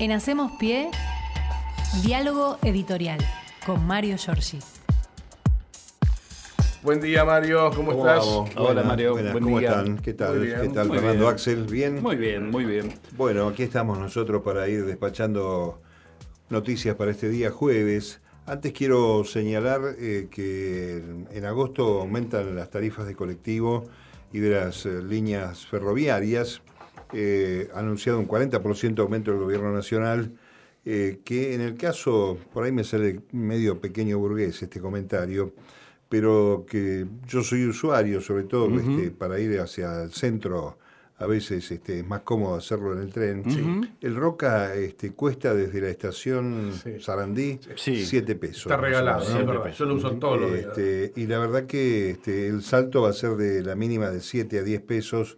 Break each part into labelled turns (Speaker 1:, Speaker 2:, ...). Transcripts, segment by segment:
Speaker 1: En Hacemos Pie, diálogo editorial con Mario Giorgi.
Speaker 2: Buen día, Mario. ¿Cómo, estás?
Speaker 3: Hola, Mario.
Speaker 4: Buenas,
Speaker 3: Buen
Speaker 4: ¿Cómo
Speaker 3: día.
Speaker 4: están? ¿Qué tal?
Speaker 2: Muy bien,
Speaker 4: ¿Qué tal,
Speaker 3: muy
Speaker 4: Fernando
Speaker 3: bien.
Speaker 4: Axel? ¿Bien?
Speaker 3: Muy bien, muy bien.
Speaker 4: Bueno, aquí estamos nosotros para ir despachando noticias para este día jueves. Antes quiero señalar eh, que en- en agosto aumentan las tarifas de colectivo y de las eh, líneas ferroviarias. Eh, ha anunciado un 40% aumento del gobierno nacional, eh, que en el caso, por ahí me sale medio pequeño burgués este comentario, pero que yo soy usuario, sobre todo este, para ir hacia el centro, a veces este, es más cómodo hacerlo en el tren. El Roca este, cuesta desde la estación
Speaker 2: Sí.
Speaker 4: Sarandí
Speaker 3: Sí.
Speaker 4: 7 pesos.
Speaker 2: Está regalado, ¿no? Yo lo uso todos los días.
Speaker 4: y la verdad que el salto va a ser de la mínima de 7 a 10 pesos,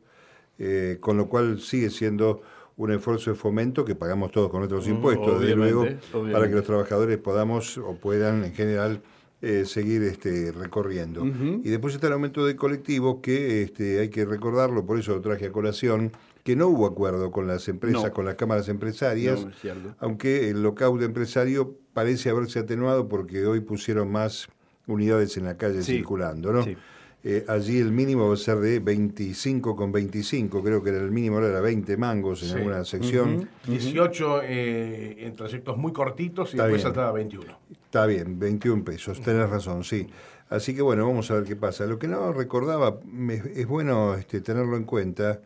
Speaker 4: eh, con lo cual sigue siendo un esfuerzo de fomento que pagamos todos con nuestros impuestos, desde luego,
Speaker 3: obviamente.
Speaker 4: para que los trabajadores podamos o puedan en general eh, seguir este, recorriendo. Y después está el aumento de colectivo que este, hay que recordarlo, por eso lo traje a colación, que no hubo acuerdo con las empresas,
Speaker 3: No.
Speaker 4: con las cámaras empresarias,
Speaker 3: No,
Speaker 4: aunque el lockout empresario parece haberse atenuado porque hoy pusieron más unidades en la calle
Speaker 3: Sí,
Speaker 4: circulando, ¿no?
Speaker 3: sí.
Speaker 4: Eh, allí el mínimo va a ser de 25 con 25, creo que era el mínimo, ahora era 20 mangos en
Speaker 2: Sí.
Speaker 4: alguna sección.
Speaker 2: 18 eh, en trayectos muy cortitos y
Speaker 4: Está
Speaker 2: después saltaba a 21.
Speaker 4: Está bien, 21 pesos, tenés razón, sí. Así que bueno, vamos a ver qué pasa. Lo que no recordaba, me- es bueno este, tenerlo en cuenta,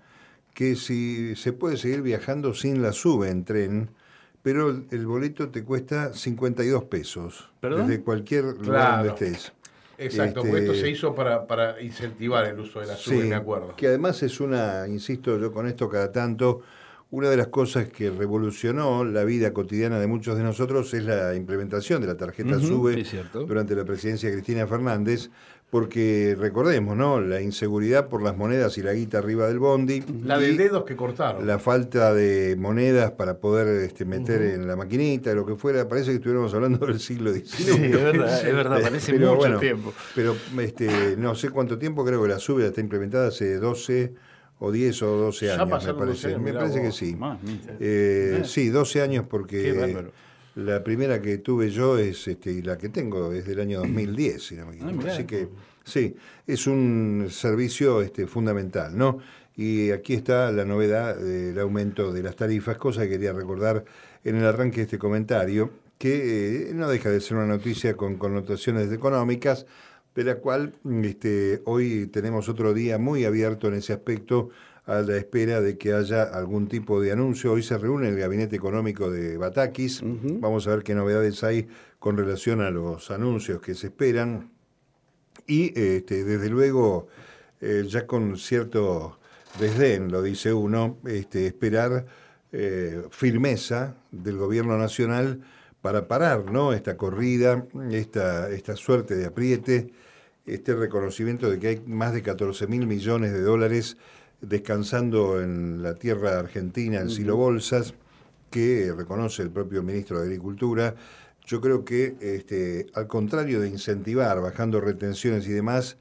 Speaker 4: que si se puede seguir viajando sin la sube en tren, pero el, el boleto te cuesta 52 pesos.
Speaker 3: ¿Perdón?
Speaker 4: Desde cualquier lugar
Speaker 2: Claro.
Speaker 4: donde estés.
Speaker 2: Exacto,
Speaker 4: Este,
Speaker 2: porque esto se hizo para, para incentivar el uso de la sube,
Speaker 4: Sí,
Speaker 2: me acuerdo.
Speaker 4: Que además es una, insisto yo con esto cada tanto, una de las cosas que revolucionó la vida cotidiana de muchos de nosotros es la implementación de la tarjeta
Speaker 3: Ujú,
Speaker 4: SUBE
Speaker 3: es cierto.
Speaker 4: durante la presidencia de Cristina Fernández, porque recordemos, ¿no? La inseguridad por las monedas y la guita arriba del bondi.
Speaker 2: La de dedos que cortaron.
Speaker 4: la falta de monedas para poder este, meter en la maquinita, lo que fuera, parece que estuviéramos hablando del siglo XIX.
Speaker 3: Sí, es verdad, es verdad, parece
Speaker 4: Pero
Speaker 3: mucho
Speaker 4: bueno,
Speaker 3: tiempo.
Speaker 4: Pero este, no sé cuánto tiempo, creo que la SUBE está implementada hace 12 o 10 o 12
Speaker 2: Ya
Speaker 4: años, me
Speaker 2: pasaron 12
Speaker 4: parece.
Speaker 2: años,
Speaker 4: me parece que sí.
Speaker 3: Más.
Speaker 4: Eh,
Speaker 3: Eh.
Speaker 4: sí, 12 años
Speaker 3: Qué
Speaker 4: porque
Speaker 3: bárbaro.
Speaker 4: La primera que tuve yo es este y la que tengo es del año 2010, si no me equivoco.
Speaker 3: Ah.
Speaker 4: Así que sí, es un servicio este fundamental, ¿no? Y aquí está la novedad del aumento de las tarifas, cosa que quería recordar en el arranque de este comentario, que eh, no deja de ser una noticia con connotaciones económicas, de la cual este, hoy tenemos otro día muy abierto en ese aspecto a la espera de que haya algún tipo de anuncio. Hoy se reúne el gabinete económico de Batakis. Vamos a ver qué novedades hay con relación a los anuncios que se esperan. Y este, desde luego, eh, ya con cierto desdén, lo dice uno, este, esperar eh, firmeza del gobierno nacional para parar ¿no? esta corrida, esta, esta suerte de apriete, este reconocimiento de que hay más de 14 mil millones de dólares descansando en la tierra argentina, en Silo Bolsas, que reconoce el propio ministro de Agricultura. Yo creo que, este, al contrario de incentivar, bajando retenciones y demás,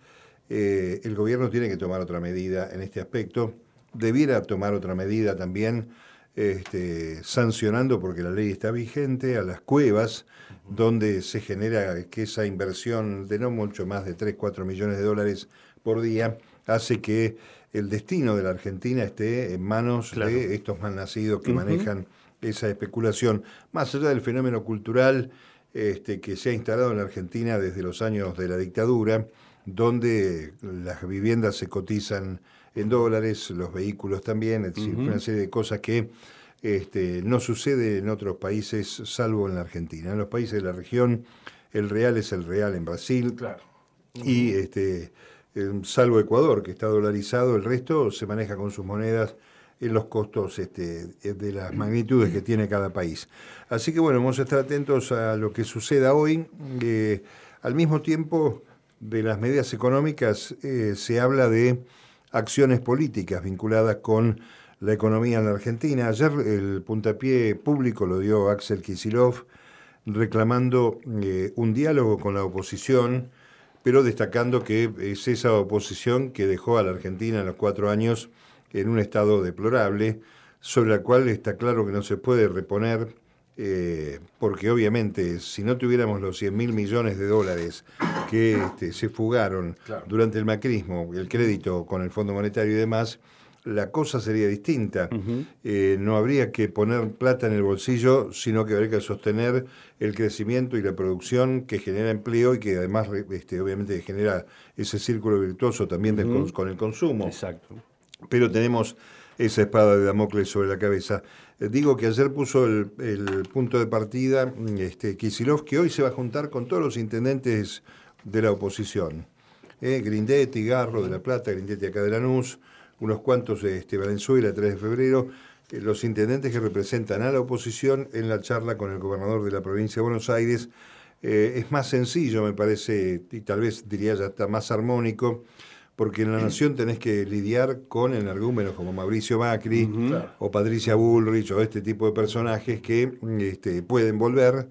Speaker 4: eh, el gobierno tiene que tomar otra medida en este aspecto. Debiera tomar otra medida también este, sancionando, porque la ley está vigente, a las cuevas, donde se genera que esa inversión de no mucho más de 3, 4 millones de dólares por día hace que el destino de la Argentina esté en manos
Speaker 3: Claro.
Speaker 4: de estos malnacidos que manejan esa especulación. Más allá del fenómeno cultural este, que se ha instalado en la Argentina desde los años de la dictadura, donde las viviendas se cotizan en dólares, los vehículos también, es decir, una serie de cosas que este, no sucede en otros países, salvo en la Argentina. En los países de la región, el real es el real en Brasil,
Speaker 2: Claro.
Speaker 4: y este, salvo Ecuador, que está dolarizado, el resto se maneja con sus monedas en los costos este, eh, de las magnitudes que tiene cada país. Así que bueno, vamos a estar atentos a lo que suceda hoy. Eh, al mismo tiempo de las medidas económicas eh, se habla de acciones políticas vinculadas con la economía en la Argentina. Ayer el puntapié público lo dio Axel Kisilov reclamando eh, un diálogo con la oposición, pero destacando que es esa oposición que dejó a la Argentina en los cuatro años en un estado deplorable, sobre la cual está claro que no se puede reponer, eh, porque obviamente si no tuviéramos los 100 mil millones de dólares que este, se fugaron
Speaker 2: Claro.
Speaker 4: durante el macrismo, el crédito con el Fondo Monetario y demás, la cosa sería distinta. Eh, no habría que poner plata en el bolsillo, sino que habría que sostener el crecimiento y la producción que genera empleo y que además, este, obviamente, genera ese círculo virtuoso también del con el consumo
Speaker 3: Exacto.
Speaker 4: pero tenemos esa espada de Damocles sobre la cabeza. Eh, Digo que ayer puso el, el punto de partida este, Kisilov, que hoy se va a juntar con todos los intendentes de la oposición. Eh, Grindetti, Garro de La Plata, Grindetti acá de Lanús, unos cuantos de este, Valenzuela, 3 de febrero, eh, los intendentes que representan a la oposición en la charla con el gobernador de la provincia de Buenos Aires. Eh, es más sencillo, me parece, y tal vez diría ya está más armónico, porque en la nación tenés que lidiar con energúmenos como Mauricio Macri o Patricia Bullrich o este tipo de personajes que este, pueden volver.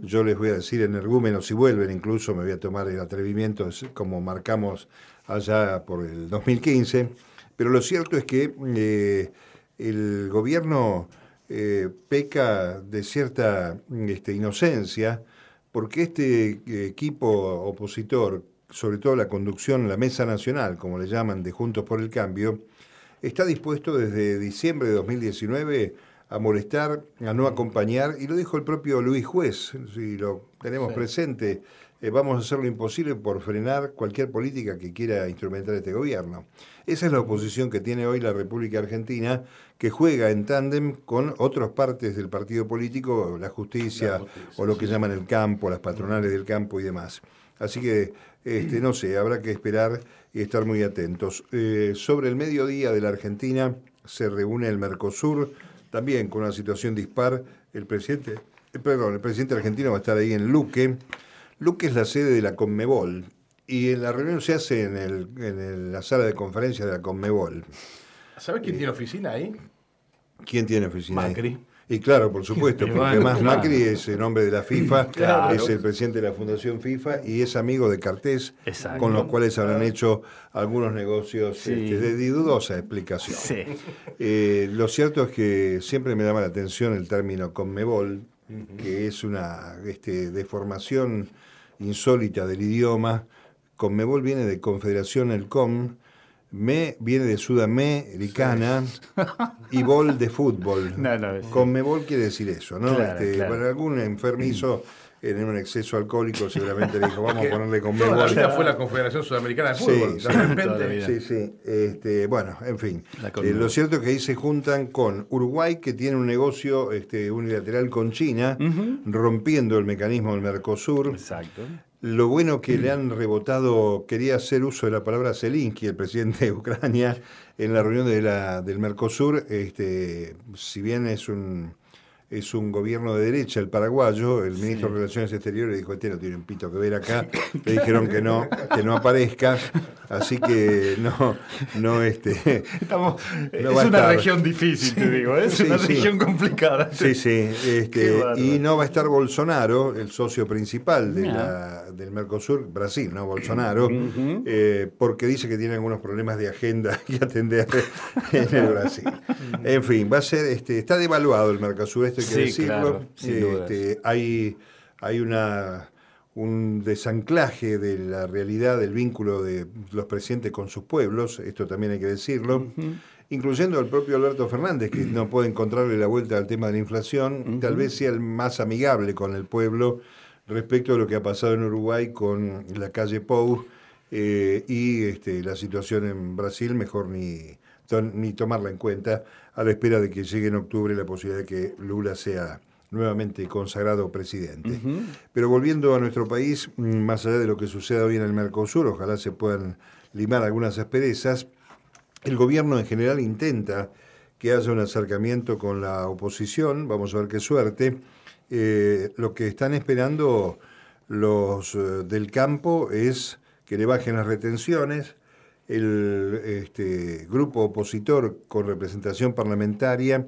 Speaker 4: Yo les voy a decir energúmenos si vuelven, incluso me voy a tomar el atrevimiento como marcamos allá por el 2015. Pero lo cierto es que eh, el gobierno eh, peca de cierta este, inocencia porque este eh, equipo opositor, sobre todo la conducción, la Mesa Nacional, como le llaman, de Juntos por el Cambio, está dispuesto desde diciembre de 2019 a molestar, a no acompañar, y lo dijo el propio Luis Juez, si lo tenemos presente, eh, vamos a hacer lo imposible por frenar cualquier política que quiera instrumentar este gobierno. Esa es la oposición que tiene hoy la República Argentina, que juega en tándem con otras partes del partido político, la justicia,
Speaker 2: La justicia,
Speaker 4: o lo que llaman el campo, las patronales del campo y demás. Así que, este, no sé, habrá que esperar y estar muy atentos. Eh, sobre el mediodía de la Argentina se reúne el Mercosur, también con una situación dispar. El presidente, eh, perdón, el presidente argentino va a estar ahí en Luque. Luque es la sede de la Conmebol y la reunión se hace en, el- en el- la sala de conferencias de la Conmebol.
Speaker 2: ¿Sabes quién tiene oficina ahí?
Speaker 4: ¿Quién tiene oficina? ahí?
Speaker 2: Macri.
Speaker 4: Y claro, por supuesto, porque
Speaker 3: bueno,
Speaker 4: además
Speaker 3: claro.
Speaker 4: Macri es el nombre de la FIFA,
Speaker 3: Claro.
Speaker 4: es el presidente de la Fundación FIFA y es amigo de Cartés,
Speaker 3: Exacto.
Speaker 4: con los cuales habrán hecho algunos negocios
Speaker 3: Sí.
Speaker 4: este, de, dudosa explicación.
Speaker 3: Sí.
Speaker 4: Eh, lo cierto es que siempre me llama la atención el término Conmebol, que es una este, deformación insólita del idioma. Conmebol viene de Confederación El Com, Me viene de Sudamericana y Bol de fútbol.
Speaker 3: No, no, sí.
Speaker 4: Conmebol quiere decir eso, ¿no?
Speaker 3: Claro,
Speaker 4: Este,
Speaker 3: claro.
Speaker 4: Bueno, algún enfermizo en un exceso alcohólico seguramente le dijo, vamos a ponerle
Speaker 2: Toda la vida fue la Confederación Sudamericana de Fútbol.
Speaker 4: sí.
Speaker 2: de repente.
Speaker 4: Sí, sí. Este, bueno, en fin. Eh, lo cierto es que ahí se juntan con Uruguay, que tiene un negocio este, unilateral con China, rompiendo el mecanismo del Mercosur.
Speaker 3: Exacto.
Speaker 4: Lo bueno que le han rebotado, quería hacer uso de la palabra Zelensky, el presidente de Ucrania, en la reunión de la, del Mercosur. Este, si bien es un, es un gobierno de derecha el paraguayo, el ministro de Relaciones Exteriores dijo, este no tiene un pito que ver acá. Le dijeron que no, que no aparezca. Así que no, no, este,
Speaker 3: Estamos,
Speaker 4: No
Speaker 3: es una región difícil, te digo, ¿eh? es
Speaker 4: Sí,
Speaker 3: una región complicada.
Speaker 4: Sí, sí. este, y no va a estar Bolsonaro, el socio principal de la- del Mercosur, Brasil, ¿no? Bolsonaro, eh, porque dice que tiene algunos problemas de agenda que atender en el Brasil. En fin, va a ser, este, está devaluado el Mercosur, esto hay que
Speaker 3: Sí,
Speaker 4: decirlo.
Speaker 3: claro.
Speaker 4: Este, hay, hay una un desanclaje de la realidad del vínculo de los presidentes con sus pueblos, esto también hay que decirlo, incluyendo al propio Alberto Fernández, que no puede encontrarle la vuelta al tema de la inflación, tal vez sea el más amigable con el pueblo respecto a lo que ha pasado en Uruguay con la calle Pou eh, y este, la situación en Brasil, mejor ni, ni tomarla en cuenta a la espera de que llegue en octubre la posibilidad de que Lula sea nuevamente consagrado presidente. Pero volviendo a nuestro país, mm, más allá de lo que suceda hoy en el Mercosur, ojalá se puedan limar algunas asperezas, el gobierno en general intenta que haya un acercamiento con la oposición, vamos a ver qué suerte. Eh, lo que están esperando los eh, del campo es que le bajen las retenciones. El este, grupo opositor con representación parlamentaria,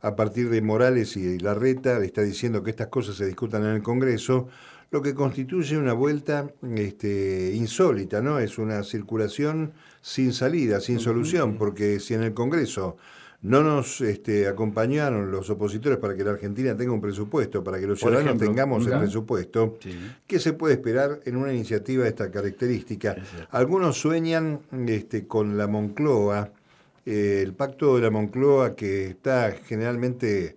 Speaker 4: a partir de Morales y Larreta, le está diciendo que estas cosas se discutan en el Congreso, lo que constituye una vuelta este, insólita, ¿no? Es una circulación sin salida, sin solución, porque si en el Congreso no nos este, acompañaron los opositores para que la Argentina tenga un presupuesto, para que los
Speaker 3: Por
Speaker 4: ciudadanos
Speaker 3: ejemplo,
Speaker 4: tengamos el presupuesto,
Speaker 3: Sí.
Speaker 4: ¿qué se puede esperar en una iniciativa de esta característica? Algunos sueñan este, con la Moncloa, eh, el pacto de la Moncloa que está generalmente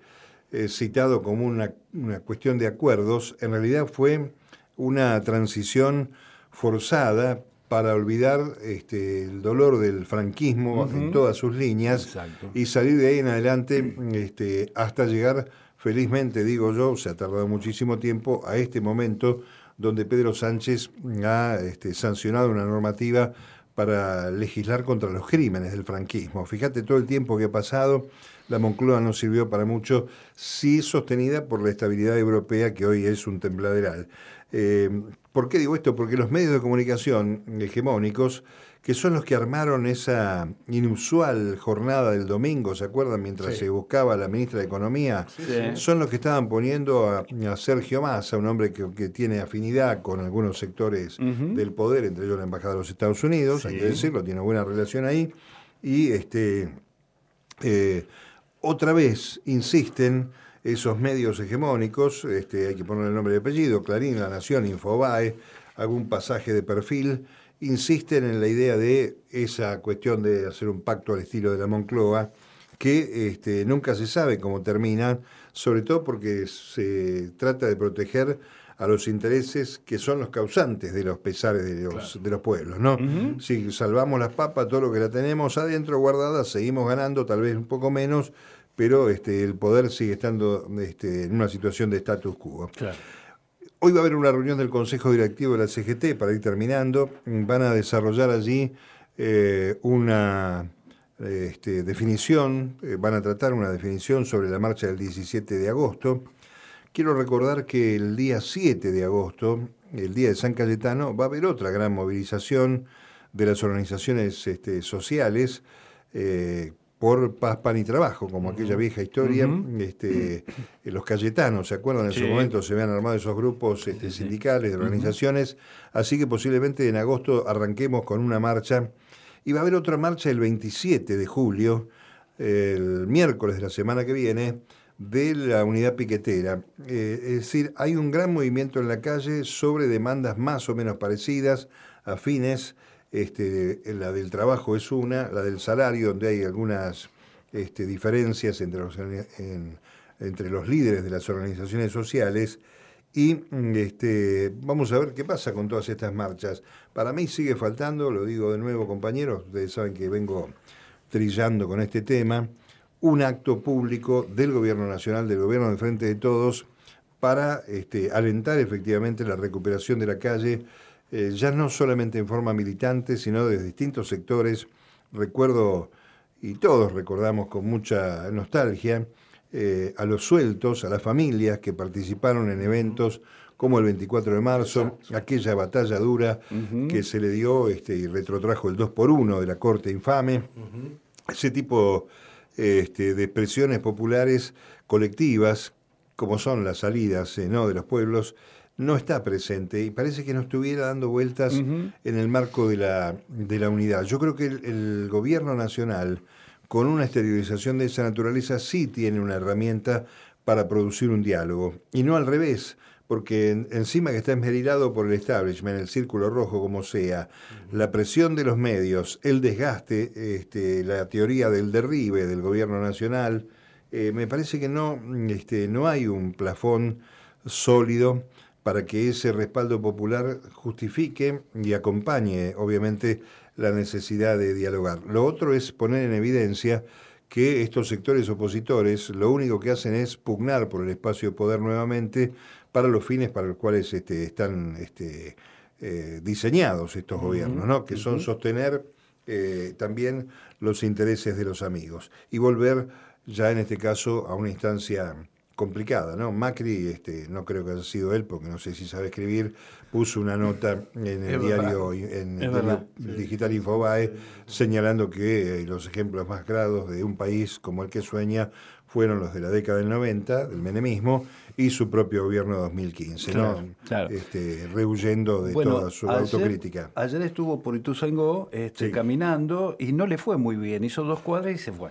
Speaker 4: eh, citado como una, una cuestión de acuerdos, en realidad fue una transición forzada para olvidar este, el dolor del franquismo en todas sus líneas
Speaker 3: Exacto.
Speaker 4: y salir de ahí en adelante este, hasta llegar, felizmente digo yo, se ha tardado muchísimo tiempo, a este momento donde Pedro Sánchez ha este, sancionado una normativa para legislar contra los crímenes del franquismo. Fíjate todo el tiempo que ha pasado, la Moncloa no sirvió para mucho, sí sostenida por la estabilidad europea que hoy es un tembladeral. Eh, ¿Por qué digo esto? Porque los medios de comunicación hegemónicos, que son los que armaron esa inusual jornada del domingo, ¿se acuerdan? Mientras
Speaker 2: Sí.
Speaker 4: se buscaba a la ministra de Economía,
Speaker 3: Sí.
Speaker 4: son los que estaban poniendo a, a Sergio Massa, un hombre que, que tiene afinidad con algunos sectores del poder, entre ellos la Embajada de los Estados Unidos, hay que decirlo, tiene buena relación ahí, y este eh, otra vez insisten esos medios hegemónicos, este, hay que poner el nombre y apellido, Clarín, La Nación, Infobae, algún pasaje de perfil, insisten en la idea de esa cuestión de hacer un pacto al estilo de la Moncloa, que este, nunca se sabe cómo termina, sobre todo porque se trata de proteger a los intereses que son los causantes de los pesares de los, de los pueblos, ¿no? Si salvamos las papas, todo lo que la tenemos adentro guardada, seguimos ganando, tal vez un poco menos, pero este, el poder sigue estando este, en una situación de status quo.
Speaker 3: Claro.
Speaker 4: Hoy va a haber una reunión del Consejo Directivo de la CGT para ir terminando. Van a desarrollar allí eh, una este, definición, eh, van a tratar una definición sobre la marcha del 17 de agosto. Quiero recordar que el día 7 de agosto, el día de San Cayetano, va a haber otra gran movilización de las organizaciones este, sociales eh, por paz, pan y trabajo, como aquella vieja historia. este, eh, los Cayetanos, ¿se acuerdan? En
Speaker 3: Sí.
Speaker 4: su momento se habían armado esos grupos este,
Speaker 3: sí.
Speaker 4: sindicales, de organizaciones, así que posiblemente en agosto arranquemos con una marcha. Y va a haber otra marcha el 27 de julio, el miércoles de la semana que viene, de la unidad piquetera. Eh, es decir, hay un gran movimiento en la calle sobre demandas más o menos parecidas, afines. Este, la del trabajo es una, la del salario, donde hay algunas este, diferencias entre los, en- entre los líderes de las organizaciones sociales. Y este, vamos a ver qué pasa con todas estas marchas. Para mí sigue faltando, lo digo de nuevo compañeros, ustedes saben que vengo trillando con este tema, un acto público del Gobierno Nacional, del Gobierno de Frente de Todos, para este, alentar efectivamente la recuperación de la calle, eh, ya no solamente en forma militante, sino desde distintos sectores. Recuerdo, y todos recordamos con mucha nostalgia, eh, a los sueltos, a las familias que participaron en eventos como el 24 de marzo, aquella batalla dura que se le dio este, y retrotrajo el 2 por 1 de la Corte Infame. Ese tipo este, de expresiones populares colectivas, como son las salidas eh, ¿no? de los pueblos, no está presente y parece que no estuviera dando vueltas en el marco de la, de la unidad. Yo creo que el, el gobierno nacional, con una exteriorización de esa naturaleza, sí tiene una herramienta para producir un diálogo, y no al revés, porque en- encima que está esmerilado por el establishment, el círculo rojo como sea, la presión de los medios, el desgaste, este, la teoría del derribe del gobierno nacional, eh, me parece que no, este, no hay un plafón sólido para que ese respaldo popular justifique y acompañe, obviamente, la necesidad de dialogar. Lo otro es poner en evidencia que estos sectores opositores lo único que hacen es pugnar por el espacio de poder nuevamente para los fines para los cuales este, están este, eh, diseñados estos gobiernos, ¿no? que son sostener eh, también los intereses de los amigos y volver ya en este caso a una instancia complicada, ¿no? Macri, este, no creo que haya sido él, porque no sé si sabe escribir, puso una nota en el
Speaker 2: Es
Speaker 4: diario, en el diario digital Infobae, señalando que eh, los ejemplos más grados de un país como el que sueña fueron los de la década del 90, del menemismo, y su propio gobierno de 2015,
Speaker 3: Claro,
Speaker 4: ¿no?
Speaker 3: claro.
Speaker 4: Este, rehuyendo de
Speaker 3: Bueno,
Speaker 4: toda su
Speaker 3: ayer-
Speaker 4: autocrítica.
Speaker 3: Ayer estuvo por Ituzaingó este,
Speaker 4: Sí.
Speaker 3: caminando y no le fue muy bien. Hizo dos cuadras y se fue.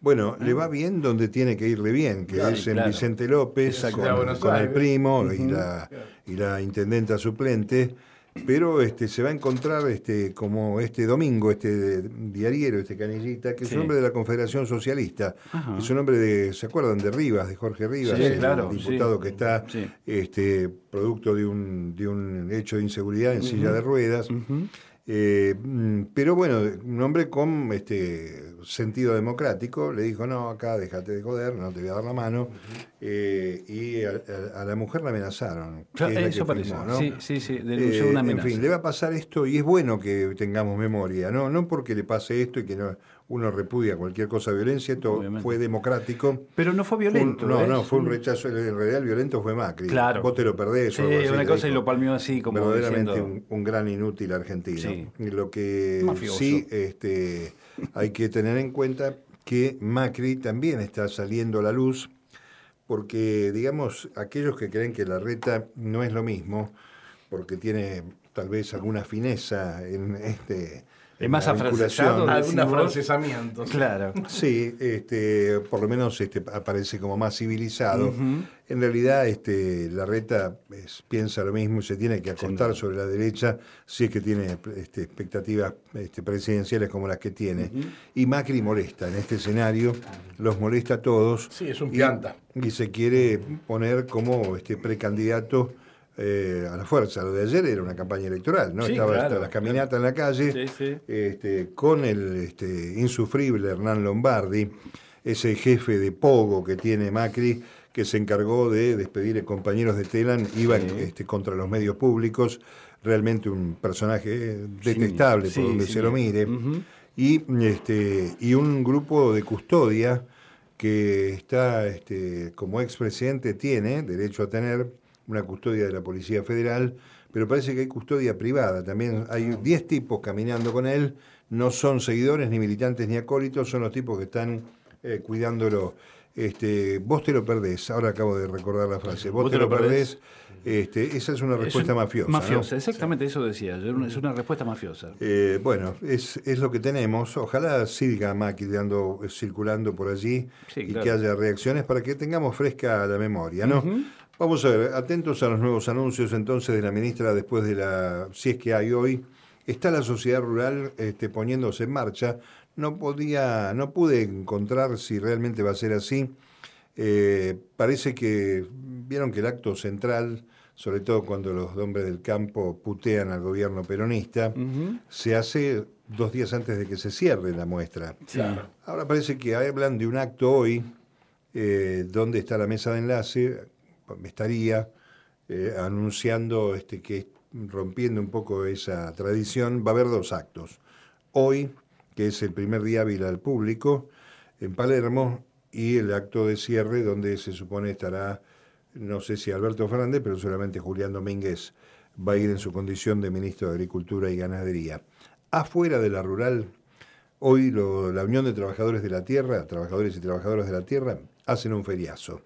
Speaker 4: Bueno, le va bien donde tiene que irle bien, que
Speaker 3: Claro,
Speaker 4: es en
Speaker 3: claro.
Speaker 4: Vicente López, con, el primo y, la, y la intendenta suplente, pero este, se va a encontrar este, como este domingo, este diariero, este canillita, que es un hombre de la Confederación Socialista,
Speaker 3: Ajá.
Speaker 4: es un hombre de, ¿se acuerdan? De Rivas, de Jorge Rivas,
Speaker 3: Sí,
Speaker 4: el
Speaker 3: claro,
Speaker 4: diputado
Speaker 3: sí.
Speaker 4: que está este, producto de un, de un hecho de inseguridad en silla de ruedas. Eh, mm, pero bueno, un hombre con este sentido democrático le dijo, no, acá déjate de joder, no te voy a dar la mano. Eh, y a, a- a la mujer la amenazaron.
Speaker 3: Claro,
Speaker 4: es
Speaker 3: Eso parece.
Speaker 4: firmó, ¿no?
Speaker 3: Sí, sí, sí. Denunció
Speaker 4: Eh,
Speaker 3: una
Speaker 4: en
Speaker 3: amenaza.
Speaker 4: fin, le va a pasar esto y es bueno que tengamos memoria, ¿no? No porque le pase esto y que no, uno repudia cualquier cosa de violencia, esto
Speaker 3: Obviamente.
Speaker 4: fue democrático.
Speaker 3: Pero no fue
Speaker 4: un-
Speaker 3: violento.
Speaker 4: no, no, fue un rechazo. En realidad el violento fue Macri.
Speaker 3: Claro.
Speaker 4: Vos te lo perdés.
Speaker 3: Sí,
Speaker 4: o algo así,
Speaker 3: una cosa y lo palmeó así como
Speaker 4: verdaderamente
Speaker 3: diciendo...
Speaker 4: un, un gran inútil argentino.
Speaker 3: Sí.
Speaker 4: Lo que
Speaker 3: Mafioso.
Speaker 4: sí este, hay que tener en cuenta que Macri también está saliendo a la luz, porque, digamos, aquellos que creen que la reta no es lo mismo, porque tiene tal vez alguna fineza en este.
Speaker 3: Es
Speaker 4: en
Speaker 3: más afrancesado.
Speaker 2: Algún afrancesamiento.
Speaker 3: Claro.
Speaker 4: Sí, este, por lo menos este, aparece como más civilizado. En realidad, este, la reta es- piensa lo mismo y se tiene que acostar sobre la derecha si es que tiene este, expectativas este, presidenciales como las que tiene. Y Macri molesta en este escenario, los molesta a todos.
Speaker 2: Sí, es un
Speaker 4: y-
Speaker 2: pianta.
Speaker 4: Y, se quiere poner como este, precandidato eh, a la fuerza. Lo de ayer era una campaña electoral, ¿no?
Speaker 3: Sí,
Speaker 4: Estaba
Speaker 3: claro,
Speaker 4: hasta la caminata en la calle
Speaker 3: Sí, sí.
Speaker 4: este, con el este, insufrible Hernán Lombardi, ese jefe de Pogo que tiene Macri, que se encargó de despedir a compañeros de Telan, iba
Speaker 3: Sí.
Speaker 4: este, contra los medios públicos, realmente un personaje detestable
Speaker 3: Sí,
Speaker 4: por donde se lo mire, y, este, y un grupo de custodia que está, este, como expresidente, tiene derecho a tener una custodia de la Policía Federal, pero parece que hay custodia privada. También hay 10 tipos caminando con él, no son seguidores, ni militantes, ni acólitos, son los tipos que están eh, cuidándolo. Este, vos te lo perdés, ahora acabo de recordar la frase, vos, te, lo perdés, este, esa es una
Speaker 3: Es
Speaker 4: respuesta
Speaker 3: un-
Speaker 4: mafiosa. ¿no?
Speaker 3: Mafiosa, exactamente eso decía. Es una respuesta mafiosa.
Speaker 4: Eh, bueno, es, es lo que tenemos. Ojalá siga Macri dando, eh, circulando por allí
Speaker 3: Sí,
Speaker 4: y
Speaker 3: claro.
Speaker 4: que haya reacciones para que tengamos fresca la memoria, ¿no? Vamos a ver, atentos a los nuevos anuncios entonces de la ministra después de la, si es que hay hoy. Está la sociedad rural este, poniéndose en marcha. No podía, no pude encontrar si realmente va a ser así. Eh, parece que vieron que el acto central, sobre todo cuando los hombres del campo putean al gobierno peronista, se hace dos días antes de que se cierre la muestra.
Speaker 2: Claro.
Speaker 4: Ahora parece que hablan de un acto hoy eh, donde está la mesa de enlace, estaría eh, anunciando este, que rompiendo un poco esa tradición, va a haber dos actos. Hoy, que es el primer día hábil al público, en Palermo, y el acto de cierre donde se supone estará, no sé si Alberto Fernández, pero seguramente Julián Domínguez va a ir en su condición de ministro de Agricultura y Ganadería. Afuera de la rural, Hoy la Unión de Trabajadores de la Tierra, trabajadores y trabajadoras de la Tierra, hacen un feriazo.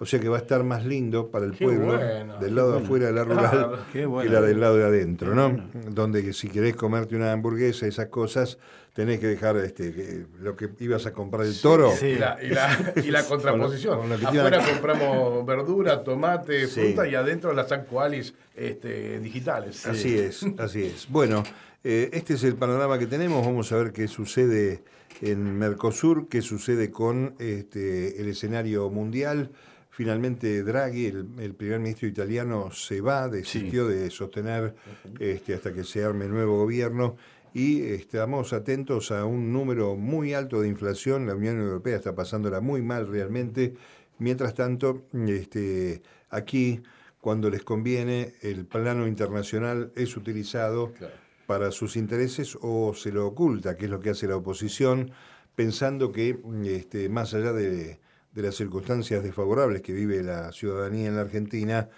Speaker 4: O sea que va a estar más lindo para el
Speaker 2: Qué
Speaker 4: pueblo
Speaker 2: bueno,
Speaker 4: del lado de afuera de la rural
Speaker 2: Claro,
Speaker 3: qué
Speaker 4: que la del lado de adentro, ¿no? Donde que si querés comerte una hamburguesa, esas cosas, tenés que dejar este, que- lo que ibas a comprar el toro.
Speaker 3: sí.
Speaker 2: Y la, y la- y la contraposición.
Speaker 4: con lo
Speaker 2: Afuera compramos verdura, tomate,
Speaker 4: Sí.
Speaker 2: fruta y adentro las actuales este, digitales.
Speaker 4: Así es, así es. Bueno, eh, este es el panorama que tenemos. Vamos a ver qué sucede en Mercosur, qué sucede con este, el escenario mundial. Finalmente Draghi, el, el primer ministro italiano, se va, desistió de sostener este, hasta que se arme el nuevo gobierno y estamos atentos a un número muy alto de inflación. La Unión Europea está pasándola muy mal realmente. Mientras tanto, este, aquí, cuando les conviene, el plano internacional es utilizado
Speaker 2: Claro.
Speaker 4: para sus intereses o se lo oculta, que es lo que hace la oposición, pensando que este, más allá de, de las circunstancias desfavorables que vive la ciudadanía en la Argentina,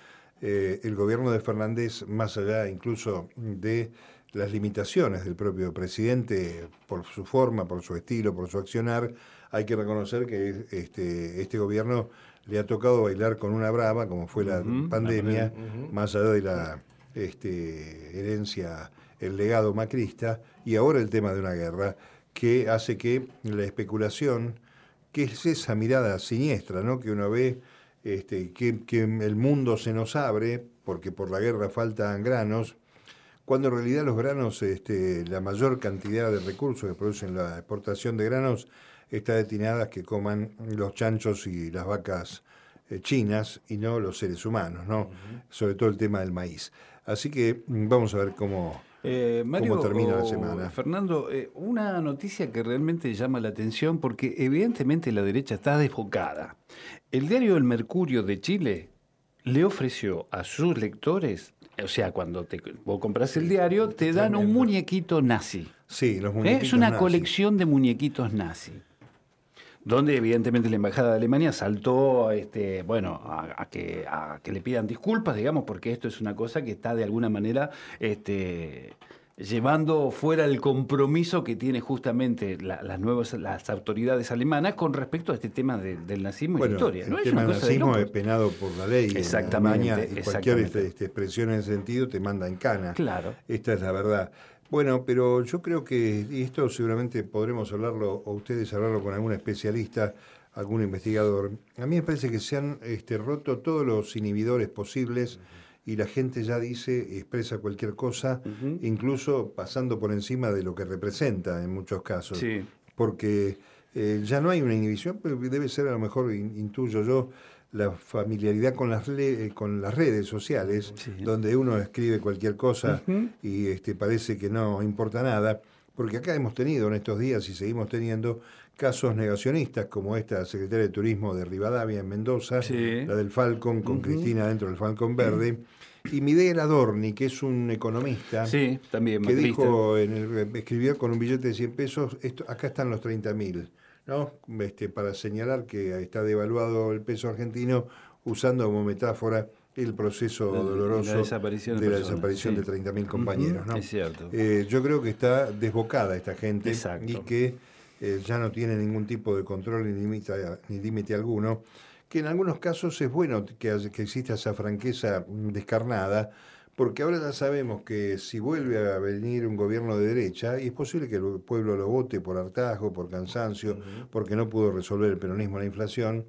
Speaker 4: eh, el gobierno de Fernández, más allá incluso de las limitaciones del propio presidente por su forma, por su estilo, por su accionar, hay que reconocer que este, este gobierno le ha tocado bailar con una brava, como fue la pandemia, más allá de la este, herencia, el legado macrista, y ahora el tema de una guerra que hace que la especulación que es esa mirada siniestra, ¿no? Que uno ve este, que, que el mundo se nos abre porque por la guerra faltan granos, cuando en realidad los granos, este, la mayor cantidad de recursos que producen la exportación de granos está destinada a que coman los chanchos y las vacas eh, chinas y no los seres humanos, ¿no? Sobre todo el tema del maíz. Así que mm, vamos a ver cómo,
Speaker 3: Eh, Mario,
Speaker 4: cómo termina la semana.
Speaker 3: Fernando, eh, una noticia que realmente llama la atención porque evidentemente la derecha está desbocada. El diario El Mercurio de Chile le ofreció a sus lectores, o sea, cuando te, vos compras el diario, te dan un muñequito nazi.
Speaker 4: Sí, los
Speaker 3: ¿Eh?
Speaker 4: muñequitos
Speaker 3: Es una colección de muñequitos nazi. Donde evidentemente la embajada de Alemania saltó, este, bueno, a, a que, a que le pidan disculpas, digamos, porque esto es una cosa que está de alguna manera este, llevando fuera el compromiso que tiene justamente la- las nuevas las autoridades alemanas con respecto a este tema de- del nazismo y la historia. ¿no?
Speaker 4: el
Speaker 3: Es
Speaker 4: tema del
Speaker 3: cosa de
Speaker 4: nazismo es penado por la ley
Speaker 3: Exactamente,
Speaker 4: en Alemania y cualquier
Speaker 3: exactamente.
Speaker 4: este, este, expresión en ese sentido te manda en cana.
Speaker 3: Claro.
Speaker 4: Esta es la verdad. Bueno, pero yo creo que, y esto seguramente podremos hablarlo, o ustedes hablarlo con algún especialista, algún investigador. A mí me parece que se han este, roto todos los inhibidores posibles y la gente ya dice, expresa cualquier cosa, incluso pasando por encima de lo que representa en muchos casos.
Speaker 3: Sí.
Speaker 4: Porque eh, ya no hay una inhibición, pero debe ser a lo mejor, in- intuyo yo, la familiaridad con las, le- eh, con las redes sociales,
Speaker 3: Sí.
Speaker 4: donde uno escribe cualquier cosa y este, parece que no importa nada, porque acá hemos tenido en estos días y seguimos teniendo casos negacionistas, como esta secretaria de Turismo de Rivadavia en Mendoza,
Speaker 3: Sí.
Speaker 4: la del Falcon con Cristina dentro del Falcon Verde, y Miguel Adorni, que es un economista,
Speaker 3: Sí, también
Speaker 4: que
Speaker 3: macrista.
Speaker 4: dijo, en el- escribió con un billete de 100 pesos, esto, acá están los 30 mil, ¿no? Este, para señalar que está devaluado el peso argentino, usando como metáfora el proceso
Speaker 3: La- la
Speaker 4: doloroso
Speaker 3: desaparición de
Speaker 4: de la desaparición
Speaker 3: sí.
Speaker 4: de 30 mil compañeros.
Speaker 3: Ujú,
Speaker 4: ¿no?
Speaker 3: es cierto.
Speaker 4: Eh, yo creo que está desbocada esta gente
Speaker 3: Exacto.
Speaker 4: y que eh, ya no tiene ningún tipo de control ni límite, ni límite alguno, que en algunos casos es bueno que, que exista esa franqueza descarnada, porque ahora ya sabemos que si vuelve a venir un gobierno de derecha, y es posible que el pueblo lo vote por hartazgo, por cansancio, porque no pudo resolver el peronismo la inflación,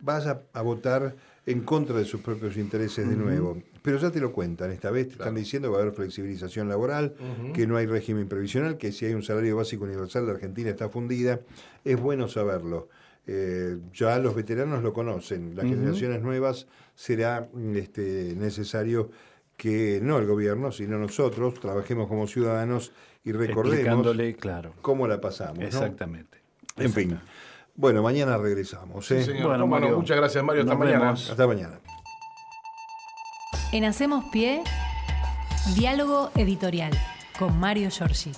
Speaker 4: vaya a votar en contra de sus propios intereses de nuevo. Pero ya te lo cuentan, esta vez te están diciendo que va a haber flexibilización laboral, que no hay régimen previsional, que si hay un salario básico universal, la Argentina está fundida. Es bueno saberlo. Eh, ya los veteranos lo conocen, las generaciones nuevas será este, necesario que no el gobierno, sino nosotros trabajemos como ciudadanos y recordemos
Speaker 3: claro.
Speaker 4: cómo la pasamos. ¿no?
Speaker 3: Exactamente.
Speaker 4: En fin. Bueno, mañana regresamos. ¿eh?
Speaker 2: Sí, señor.
Speaker 3: Bueno. Mario,
Speaker 2: muchas gracias, Mario. Hasta mañana.
Speaker 3: vemos.
Speaker 4: Hasta mañana.
Speaker 1: En Hacemos Pie, diálogo editorial con Mario Giorgi.